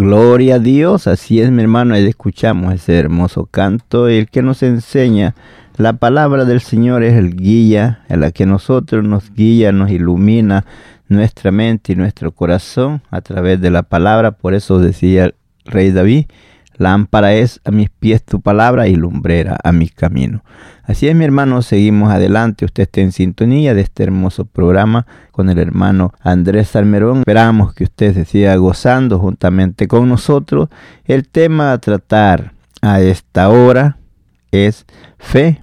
Gloria a Dios, así es mi hermano, ahí escuchamos ese hermoso canto, el que nos enseña la palabra del Señor es el guía, en la que nosotros nos guía, nos ilumina nuestra mente y nuestro corazón a través de la palabra, por eso decía el rey David, lámpara es a mis pies tu palabra y lumbrera a mis caminos. Así es mi hermano, seguimos adelante, usted está en sintonía de este hermoso programa con el hermano Andrés Salmerón. Esperamos que usted se siga gozando juntamente con nosotros. El tema a tratar a esta hora es fe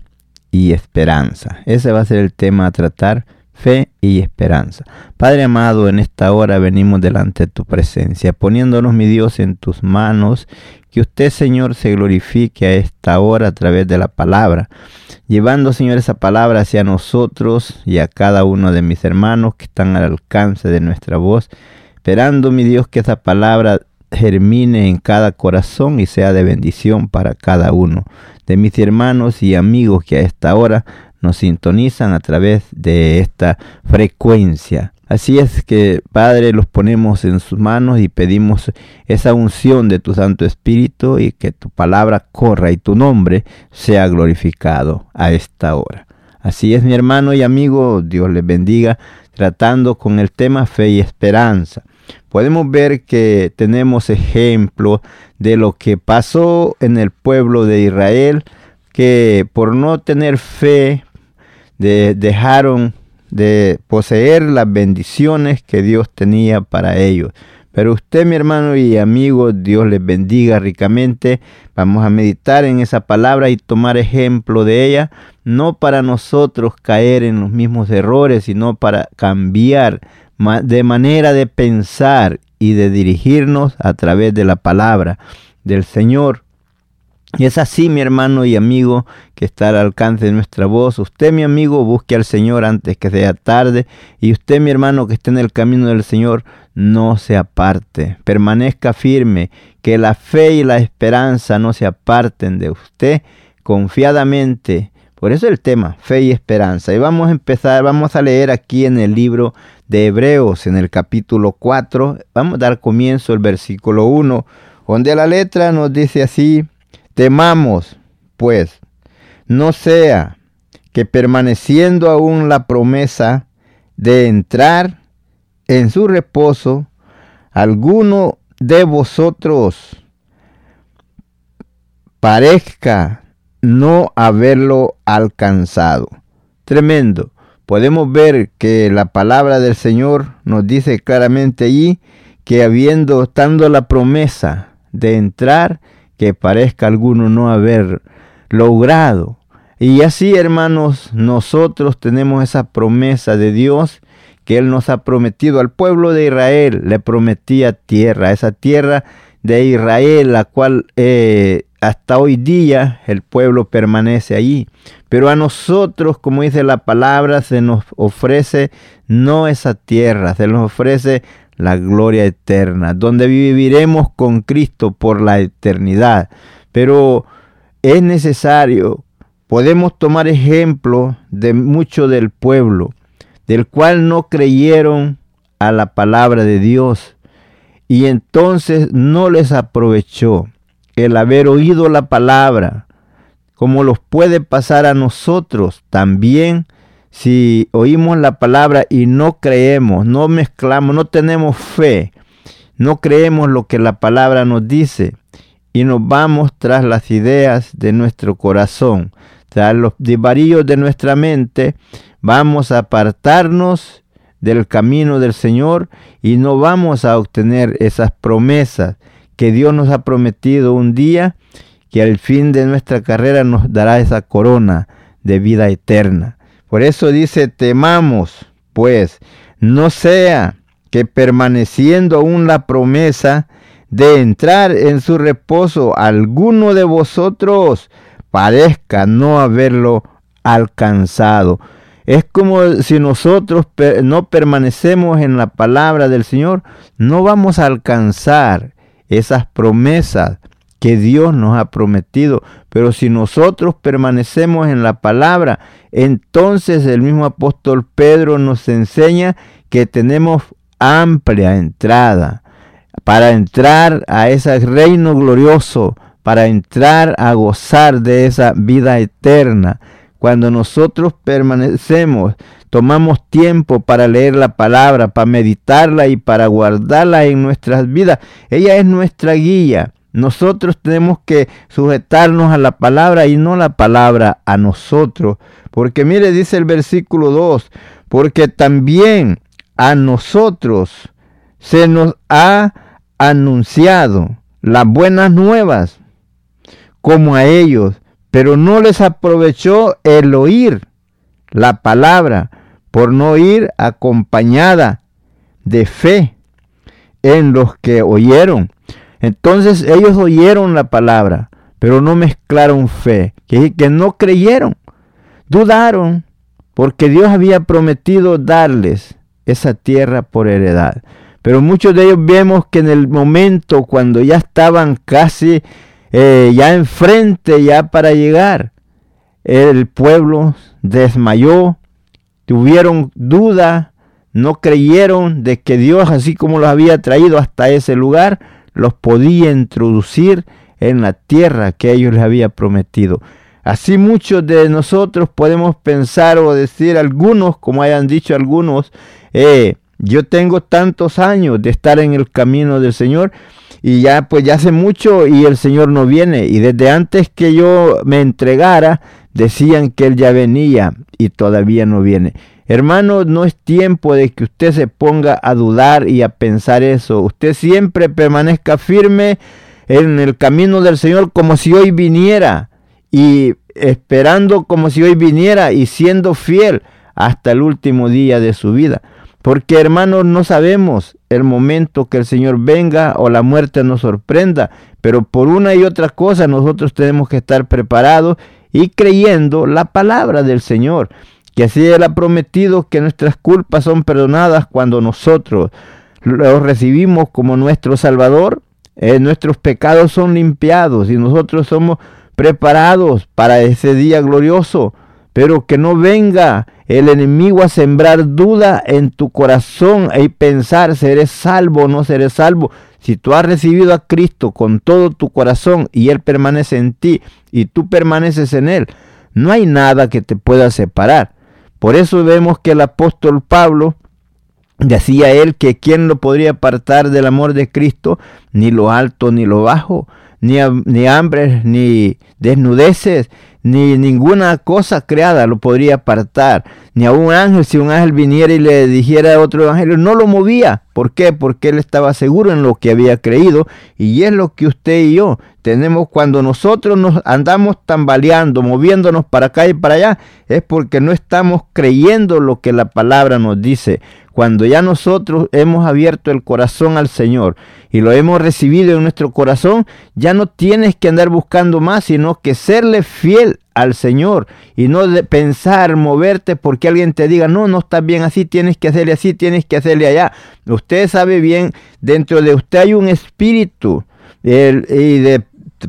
y esperanza. Ese va a ser el tema a tratar, fe y esperanza. Padre amado, en esta hora venimos delante de tu presencia, poniéndonos, mi Dios, en tus manos. Que usted, Señor, se glorifique a esta hora a través de la palabra, llevando, Señor, esa palabra hacia nosotros y a cada uno de mis hermanos que están al alcance de nuestra voz, esperando, mi Dios, que esa palabra germine en cada corazón y sea de bendición para cada uno de mis hermanos y amigos que a esta hora nos sintonizan a través de esta frecuencia. Así es que, Padre, los ponemos en sus manos y pedimos esa unción de tu Santo Espíritu y que tu palabra corra y tu nombre sea glorificado a esta hora. Así es, mi hermano y amigo, Dios les bendiga, tratando con el tema fe y esperanza. Podemos ver que tenemos ejemplo de lo que pasó en el pueblo de Israel, que por no tener fe de, dejaron de poseer las bendiciones que Dios tenía para ellos. Pero usted, mi hermano y amigo, Dios les bendiga ricamente. Vamos a meditar en esa palabra y tomar ejemplo de ella, no para nosotros caer en los mismos errores, sino para cambiar de manera de pensar y de dirigirnos a través de la palabra del Señor. Y es así, mi hermano y amigo, que está al alcance de nuestra voz. Usted, mi amigo, busque al Señor antes que sea tarde. Y usted, mi hermano, que esté en el camino del Señor, no se aparte. Permanezca firme, que la fe y la esperanza no se aparten de usted confiadamente. Por eso el tema, fe y esperanza. Y vamos a empezar, vamos a leer aquí en el libro de Hebreos, en el capítulo 4. Vamos a dar comienzo al versículo 1, donde la letra nos dice así. Temamos, pues, no sea que permaneciendo aún la promesa, de entrar en su reposo, alguno de vosotros parezca no haberlo alcanzado. Tremendo. Podemos ver que la palabra del Señor nos dice claramente allí que habiendo estando la promesa de entrar, que parezca alguno no haber logrado. Y así, hermanos, nosotros tenemos esa promesa de Dios que Él nos ha prometido al pueblo de Israel. Le prometía tierra, esa tierra de Israel, la cual eh, hasta hoy día el pueblo permanece allí. Pero a nosotros, como dice la palabra, se nos ofrece no esa tierra, se nos ofrece la gloria eterna, donde viviremos con Cristo por la eternidad. Pero es necesario, podemos tomar ejemplo de mucho del pueblo, del cual no creyeron a la palabra de Dios y entonces no les aprovechó el haber oído la palabra, como los puede pasar a nosotros también si oímos la palabra y no creemos, no mezclamos, no tenemos fe, no creemos lo que la palabra nos dice y nos vamos tras las ideas de nuestro corazón, tras los divarillos de nuestra mente, vamos a apartarnos del camino del Señor y no vamos a obtener esas promesas que Dios nos ha prometido un día que al fin de nuestra carrera nos dará esa corona de vida eterna. Por eso dice, temamos, pues, no sea que permaneciendo aún la promesa de entrar en su reposo, alguno de vosotros parezca no haberlo alcanzado. Es como si nosotros no permanecemos en la palabra del Señor, no vamos a alcanzar esas promesas que Dios nos ha prometido. Pero si nosotros permanecemos en la palabra, entonces el mismo apóstol Pedro nos enseña que tenemos amplia entrada para entrar a ese reino glorioso, para entrar a gozar de esa vida eterna. Cuando nosotros permanecemos, tomamos tiempo para leer la palabra, para meditarla y para guardarla en nuestras vidas. Ella es nuestra guía. Nosotros tenemos que sujetarnos a la palabra y no la palabra a nosotros. Porque mire, dice el versículo 2, porque también a nosotros se nos ha anunciado las buenas nuevas como a ellos, pero no les aprovechó el oír la palabra por no ir acompañada de fe en los que oyeron. Entonces ellos oyeron la palabra, pero no mezclaron fe, que, que no creyeron, dudaron, porque Dios había prometido darles esa tierra por heredad. Pero muchos de ellos vemos que en el momento cuando ya estaban casi eh, ya enfrente, ya para llegar, el pueblo desmayó, tuvieron duda, no creyeron de que Dios, así como los había traído hasta ese lugar, los podía introducir en la tierra que ellos les había prometido. Así muchos de nosotros podemos pensar o decir algunos, como hayan dicho algunos, eh, yo tengo tantos años de estar en el camino del Señor y ya pues ya hace mucho y el Señor no viene. Y desde antes que yo me entregara, decían que Él ya venía y todavía no viene. Hermano, no es tiempo de que usted se ponga a dudar y a pensar eso. Usted siempre permanezca firme en el camino del Señor como si hoy viniera y esperando como si hoy viniera y siendo fiel hasta el último día de su vida. Porque hermanos, no sabemos el momento que el Señor venga o la muerte nos sorprenda, pero por una y otra cosa nosotros tenemos que estar preparados y creyendo la palabra del Señor que así Él ha prometido que nuestras culpas son perdonadas cuando nosotros lo recibimos como nuestro Salvador, eh, nuestros pecados son limpiados y nosotros somos preparados para ese día glorioso, pero que no venga el enemigo a sembrar duda en tu corazón y pensar, ¿seré salvo o no seré salvo? Si tú has recibido a Cristo con todo tu corazón y Él permanece en ti y tú permaneces en Él, no hay nada que te pueda separar. Por eso vemos que el apóstol Pablo decía él que quién lo podría apartar del amor de Cristo, ni lo alto ni lo bajo, ni, ni hambre, ni desnudeces, ni ninguna cosa creada lo podría apartar, ni a un ángel, si un ángel viniera y le dijera otro evangelio, no lo movía. ¿Por qué? Porque él estaba seguro en lo que había creído y es lo que usted y yo tenemos cuando nosotros nos andamos tambaleando, moviéndonos para acá y para allá, es porque no estamos creyendo lo que la palabra nos dice. Cuando ya nosotros hemos abierto el corazón al Señor y lo hemos recibido en nuestro corazón, ya no tienes que andar buscando más, sino que serle fiel al Señor y no de pensar, moverte porque alguien te diga, no, no estás bien así, tienes que hacerle así, tienes que hacerle allá. Usted sabe bien, dentro de usted hay un espíritu y de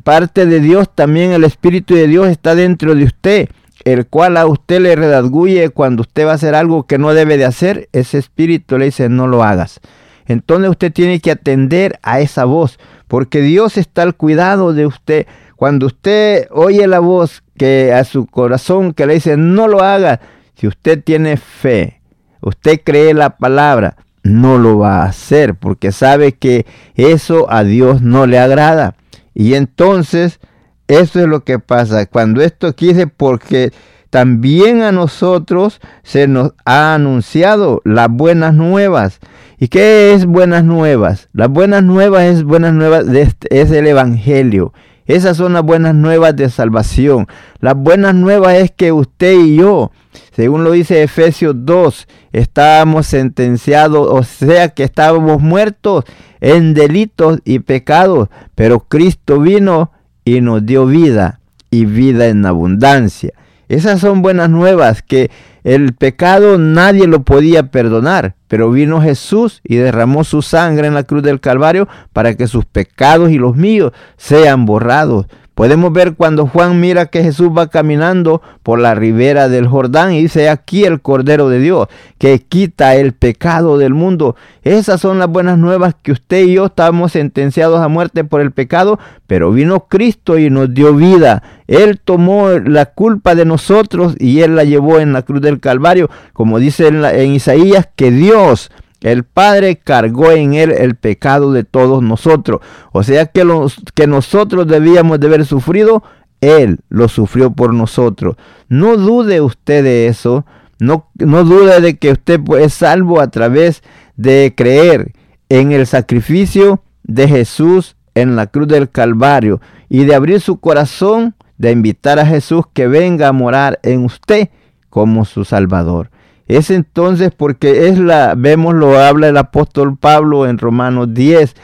parte de Dios también el espíritu de Dios está dentro de usted el cual a usted le redarguye cuando usted va a hacer algo que no debe de hacer, ese espíritu le dice no lo hagas. Entonces usted tiene que atender a esa voz, porque Dios está al cuidado de usted. Cuando usted oye la voz que a su corazón que le dice no lo haga, si usted tiene fe, usted cree la palabra, no lo va a hacer, porque sabe que eso a Dios no le agrada. Y entonces eso es lo que pasa. Cuando esto quise, porque también a nosotros se nos ha anunciado las buenas nuevas. ¿Y qué es buenas nuevas? Las buenas nuevas es buenas nuevas, este, es el Evangelio. Esas son las buenas nuevas de salvación. Las buenas nuevas es que usted y yo, según lo dice Efesios 2, estábamos sentenciados, o sea que estábamos muertos en delitos y pecados, pero Cristo vino y nos dio vida y vida en abundancia. Esas son buenas nuevas que el pecado nadie lo podía perdonar, pero vino Jesús y derramó su sangre en la cruz del Calvario para que sus pecados y los míos sean borrados. Podemos ver cuando Juan mira que Jesús va caminando por la ribera del Jordán y dice, aquí el Cordero de Dios que quita el pecado del mundo. Esas son las buenas nuevas que usted y yo estábamos sentenciados a muerte por el pecado, pero vino Cristo y nos dio vida. Él tomó la culpa de nosotros y Él la llevó en la cruz del Calvario, como dice en, en Isaías, que Dios el Padre cargó en él el pecado de todos nosotros. O sea que los que nosotros debíamos de haber sufrido, él lo sufrió por nosotros. No dude usted de eso. No, no dude de que usted es salvo a través de creer en el sacrificio de Jesús en la cruz del Calvario y de abrir su corazón, de invitar a Jesús que venga a morar en usted como su Salvador. Es entonces porque es la, vemos lo habla el apóstol Pablo en Romanos 10,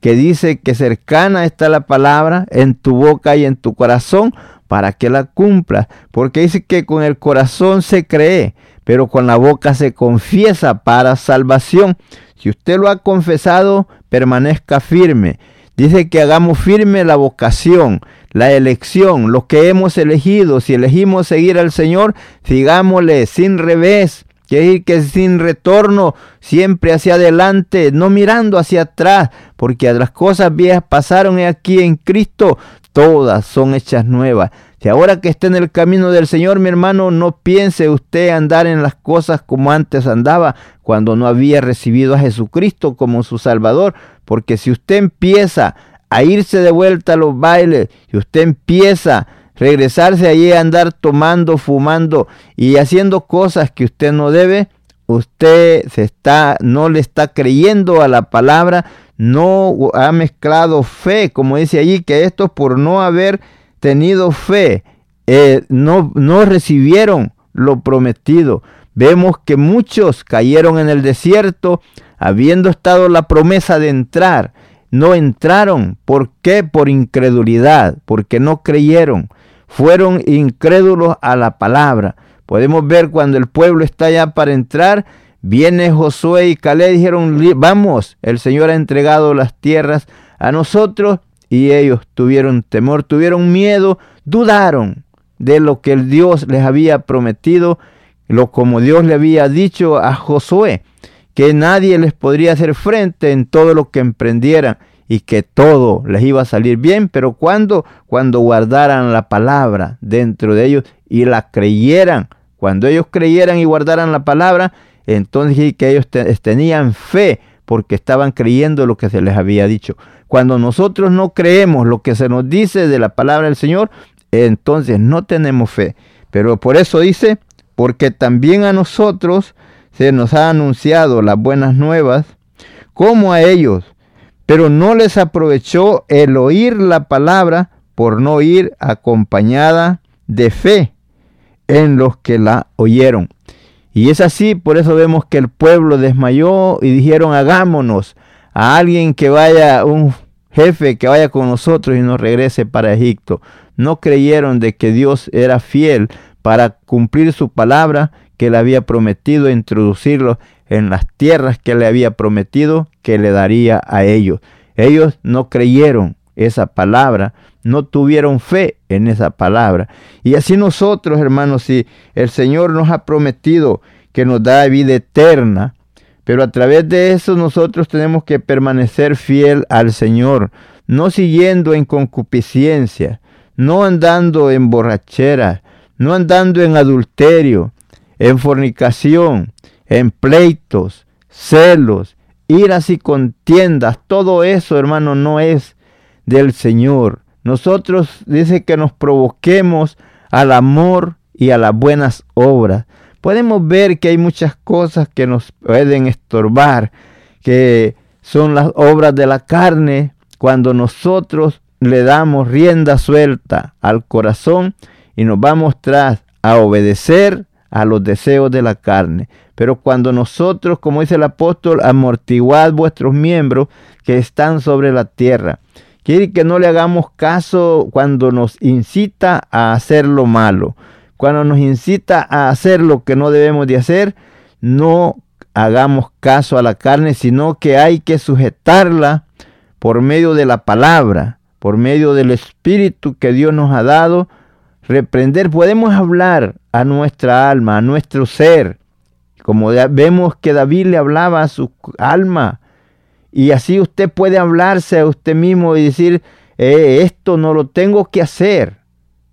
que dice que cercana está la palabra en tu boca y en tu corazón para que la cumpla. Porque dice que con el corazón se cree, pero con la boca se confiesa para salvación. Si usted lo ha confesado, permanezca firme. Dice que hagamos firme la vocación, la elección, lo que hemos elegido. Si elegimos seguir al Señor, sigámosle sin revés que ir que sin retorno, siempre hacia adelante, no mirando hacia atrás, porque las cosas viejas pasaron aquí en Cristo, todas son hechas nuevas. Si ahora que está en el camino del Señor, mi hermano, no piense usted andar en las cosas como antes andaba, cuando no había recibido a Jesucristo como su Salvador, porque si usted empieza a irse de vuelta a los bailes, si usted empieza regresarse allí a andar tomando, fumando y haciendo cosas que usted no debe, usted se está, no le está creyendo a la palabra, no ha mezclado fe, como dice allí, que esto por no haber tenido fe, eh, no, no recibieron lo prometido. Vemos que muchos cayeron en el desierto, habiendo estado la promesa de entrar. No entraron. ¿Por qué? Por incredulidad, porque no creyeron fueron incrédulos a la palabra. Podemos ver cuando el pueblo está ya para entrar, viene Josué y Caleb dijeron, vamos, el Señor ha entregado las tierras a nosotros y ellos tuvieron temor, tuvieron miedo, dudaron de lo que el Dios les había prometido, lo como Dios le había dicho a Josué, que nadie les podría hacer frente en todo lo que emprendieran y que todo les iba a salir bien, pero cuando cuando guardaran la palabra dentro de ellos y la creyeran Cuando ellos creyeran y guardaran la palabra, entonces que ellos tenían fe porque estaban creyendo lo que se les había dicho. Cuando nosotros no creemos lo que se nos dice de la palabra del Señor, entonces no tenemos fe. Pero por eso dice, porque también a nosotros se nos ha anunciado las buenas nuevas, como a ellos, pero no les aprovechó el oír la palabra por no ir acompañada de fe en los que la oyeron. Y es así, por eso vemos que el pueblo desmayó y dijeron, hagámonos a alguien que vaya, un jefe que vaya con nosotros y nos regrese para Egipto. No creyeron de que Dios era fiel para cumplir su palabra que le había prometido introducirlo en las tierras que le había prometido que le daría a ellos. Ellos no creyeron esa palabra, no tuvieron fe en esa palabra. Y así nosotros, hermanos, si el Señor nos ha prometido que nos da vida eterna, pero a través de eso nosotros tenemos que permanecer fiel al Señor, no siguiendo en concupiscencia, no andando en borrachera, no andando en adulterio, en fornicación, en pleitos, celos, iras y contiendas. Todo eso, hermano, no es del Señor. Nosotros dice que nos provoquemos al amor y a las buenas obras. Podemos ver que hay muchas cosas que nos pueden estorbar, que son las obras de la carne, cuando nosotros le damos rienda suelta al corazón y nos vamos tras a obedecer a los deseos de la carne. Pero cuando nosotros, como dice el apóstol, amortiguad vuestros miembros que están sobre la tierra. Quiere que no le hagamos caso cuando nos incita a hacer lo malo. Cuando nos incita a hacer lo que no debemos de hacer, no hagamos caso a la carne, sino que hay que sujetarla por medio de la palabra, por medio del Espíritu que Dios nos ha dado. Reprender, podemos hablar a nuestra alma, a nuestro ser, como vemos que David le hablaba a su alma, y así usted puede hablarse a usted mismo y decir, eh, esto no lo tengo que hacer,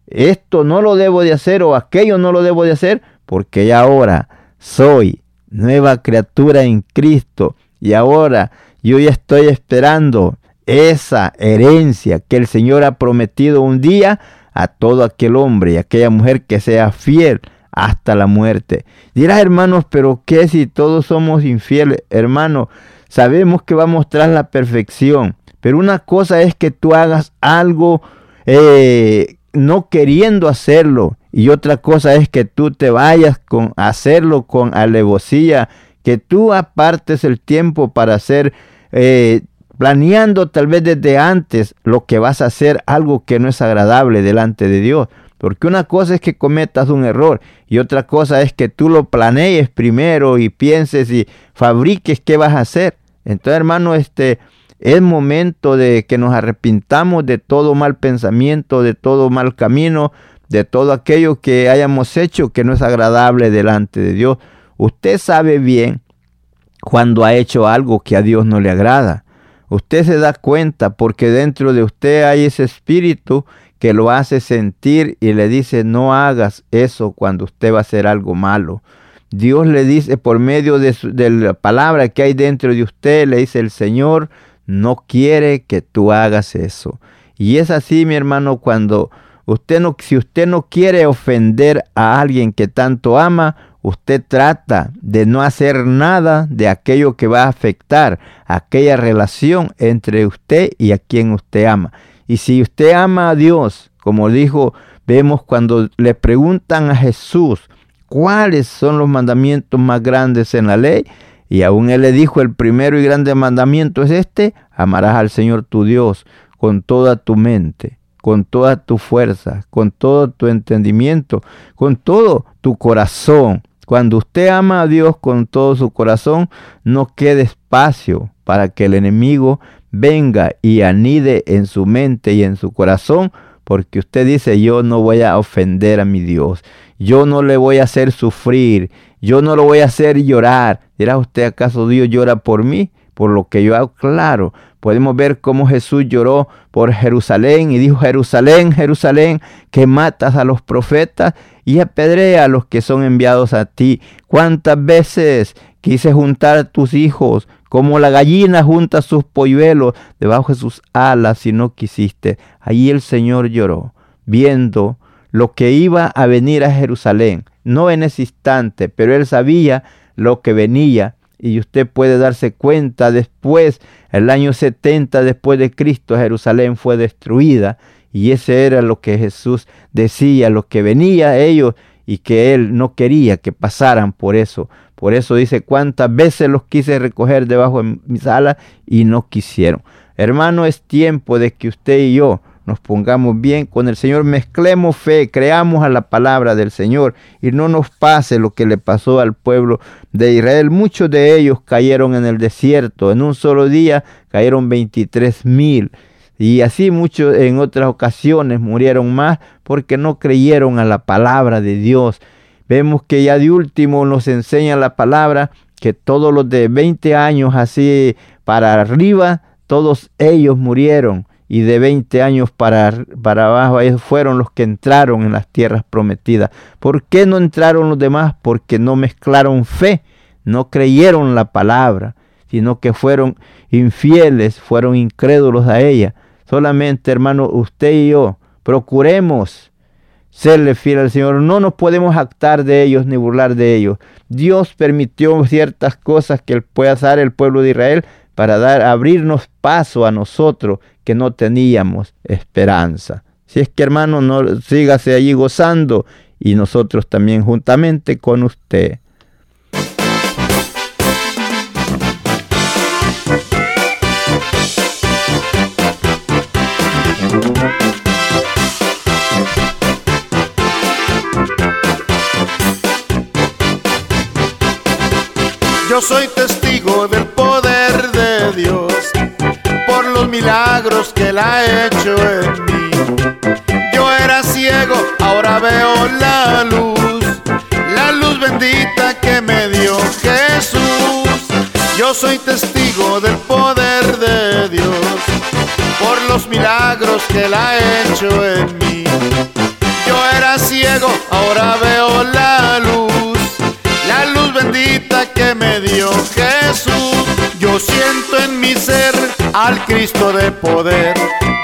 esto no lo debo de hacer o aquello no lo debo de hacer, porque ya ahora soy nueva criatura en Cristo y ahora yo ya estoy esperando esa herencia que el Señor ha prometido un día a todo aquel hombre y aquella mujer que sea fiel hasta la muerte. Dirás, hermanos, pero ¿qué si todos somos infieles? Hermano, Sabemos que vamos tras la perfección, pero una cosa es que tú hagas algo eh, no queriendo hacerlo y otra cosa es que tú te vayas con hacerlo con alevosía, que tú apartes el tiempo para hacer, eh, planeando tal vez desde antes lo que vas a hacer, algo que no es agradable delante de Dios. Porque una cosa es que cometas un error y otra cosa es que tú lo planees primero y pienses y fabriques qué vas a hacer. Entonces, hermano, este es momento de que nos arrepintamos de todo mal pensamiento, de todo mal camino, de todo aquello que hayamos hecho que no es agradable delante de Dios. Usted sabe bien cuando ha hecho algo que a Dios no le agrada. Usted se da cuenta porque dentro de usted hay ese espíritu que lo hace sentir y le dice no hagas eso cuando usted va a hacer algo malo. Dios le dice por medio de, la palabra que hay dentro de usted, le dice el Señor, no quiere que tú hagas eso. Y es así, mi hermano, cuando usted no, si usted no quiere ofender a alguien que tanto ama, usted trata de no hacer nada de aquello que va a afectar aquella relación entre usted y a quien usted ama. Y si usted ama a Dios, como dijo, vemos cuando le preguntan a Jesús, cuáles son los mandamientos más grandes en la ley. Y aún él le dijo, el primero y grande mandamiento es este, amarás al Señor tu Dios con toda tu mente, con toda tu fuerza, con todo tu entendimiento, con todo tu corazón. Cuando usted ama a Dios con todo su corazón, no quede espacio para que el enemigo venga y anide en su mente y en su corazón, porque usted dice, yo no voy a ofender a mi Dios, yo no le voy a hacer sufrir, yo no lo voy a hacer llorar. ¿Dirá usted acaso Dios llora por mí? Por lo que yo hago, claro, podemos ver cómo Jesús lloró por Jerusalén y dijo, Jerusalén, Jerusalén, que matas a los profetas y apedrea a los que son enviados a ti. ¿Cuántas veces quise juntar a tus hijos como la gallina junta sus polluelos debajo de sus alas y no quisiste? Allí el Señor lloró, viendo lo que iba a venir a Jerusalén, no en ese instante, pero él sabía lo que venía y usted puede darse cuenta después, el año 70 después de Cristo, Jerusalén fue destruida y ese era lo que Jesús decía, lo que venía a ellos y que él no quería que pasaran por eso. Por eso dice, cuántas veces los quise recoger debajo de mis alas y no quisieron. Hermano, es tiempo de que usted y yo nos pongamos bien con el Señor, mezclemos fe, creamos a la palabra del Señor y no nos pase lo que le pasó al pueblo de Israel. Muchos de ellos cayeron en el desierto, en un solo día cayeron 23 mil. Y así muchos en otras ocasiones murieron más porque no creyeron a la palabra de Dios. Vemos que ya de último nos enseña la palabra que todos los de 20 años así para arriba, todos ellos murieron y de 20 años para, para abajo, fueron los que entraron en las tierras prometidas. ¿Por qué no entraron los demás? Porque no mezclaron fe, no creyeron la palabra, sino que fueron infieles, fueron incrédulos a ella. Solamente, hermano, usted y yo, procuremos serle fiel al Señor. No nos podemos actar de ellos ni burlar de ellos. Dios permitió ciertas cosas que pueda hacer el pueblo de Israel para dar, abrirnos paso a nosotros que no teníamos esperanza. Si es que hermano, no sígase allí gozando y nosotros también juntamente con usted. Yo soy testigo del milagros que Él ha hecho en mí. Yo era ciego, ahora veo la luz, la luz bendita que me dio Jesús. Yo soy testigo del poder de Dios por los milagros que Él ha hecho en mí. Yo era ciego, ahora veo la luz la luz bendita que me dio Jesús. Yo siento en mi ser al Cristo de poder.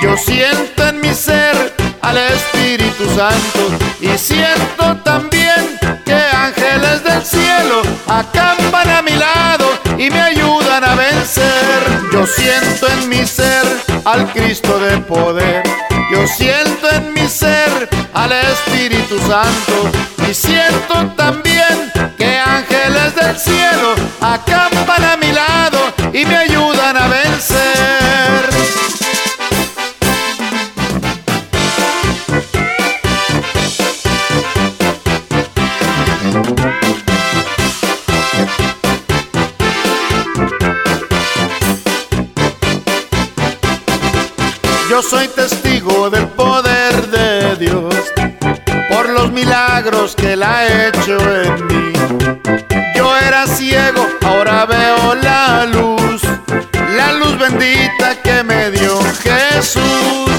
Yo siento en mi ser al Espíritu Santo. Y siento también que ángeles del cielo acampan a mi lado y me ayudan a vencer. Yo siento en mi ser al Cristo de poder. Yo siento en mi ser al Espíritu Santo y siento también que ángeles del cielo acampan a mi lado y me ayudan a vencer. Yo soy testigo del poder de Dios por los milagros que Él ha hecho en mí. Yo era ciego, ahora veo la luz, la luz bendita que me dio Jesús.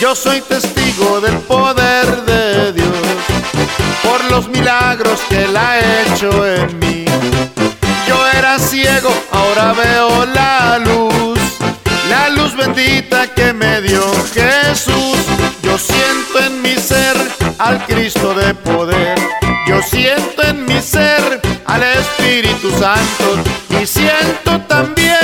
Yo soy testigo del poder de Dios por los milagros que Él ha hecho en mí. Yo era ciego, ahora veo la luz, bendita que me dio Jesús. Yo siento en mi ser al Cristo de poder. Yo siento en mi ser al Espíritu Santo y siento también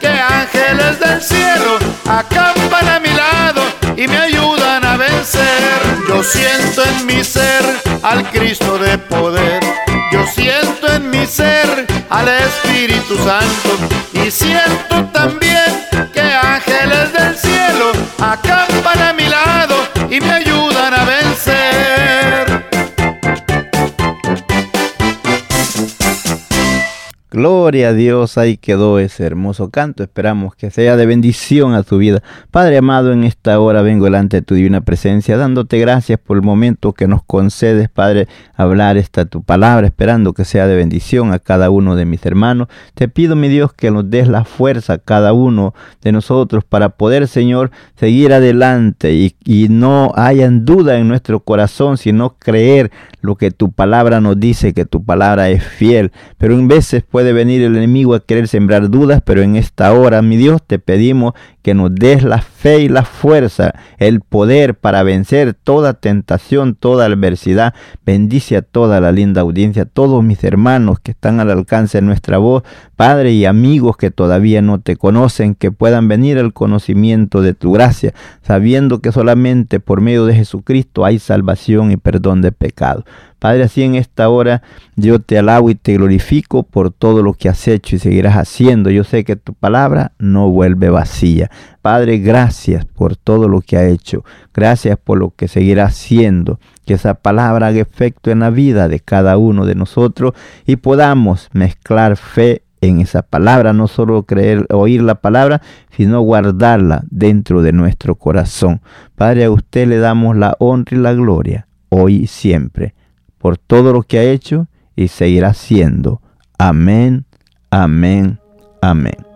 que ángeles del cielo acampan a mi lado y me ayudan a vencer. Yo siento en mi ser al Cristo de poder. Yo siento en mi ser al Espíritu Santo y siento también acampan a mi lado y me ayudan a vencer. Gloria a Dios, ahí quedó ese hermoso canto. Esperamos que sea de bendición a tu vida. Padre amado, en esta hora vengo delante de tu divina presencia, dándote gracias por el momento que nos concedes, Padre, hablar esta tu palabra, esperando que sea de bendición a cada uno de mis hermanos. Te pido, mi Dios, que nos des la fuerza a cada uno de nosotros para poder, Señor, seguir adelante y, y no hayan duda en nuestro corazón, sino creer lo que tu palabra nos dice, que tu palabra es fiel. Pero en veces puede venir el enemigo a querer sembrar dudas, pero en esta hora, mi Dios, te pedimos que nos des la fe y la fuerza, el poder para vencer toda tentación, toda adversidad. Bendice a toda la linda audiencia, a todos mis hermanos que están al alcance de nuestra voz, Padre y amigos que todavía no te conocen, que puedan venir al conocimiento de tu gracia, sabiendo que solamente por medio de Jesucristo hay salvación y perdón de pecado. Padre, así en esta hora yo te alabo y te glorifico por todo lo que has hecho y seguirás haciendo. Yo sé que tu palabra no vuelve vacía. Padre, gracias por todo lo que ha hecho. Gracias por lo que seguirá haciendo. Que esa palabra haga efecto en la vida de cada uno de nosotros y podamos mezclar fe en esa palabra, no solo creer, oír la palabra, sino guardarla dentro de nuestro corazón. Padre, a usted le damos la honra y la gloria, hoy y siempre por todo lo que ha hecho y seguirá siendo. Amén, amén, amén.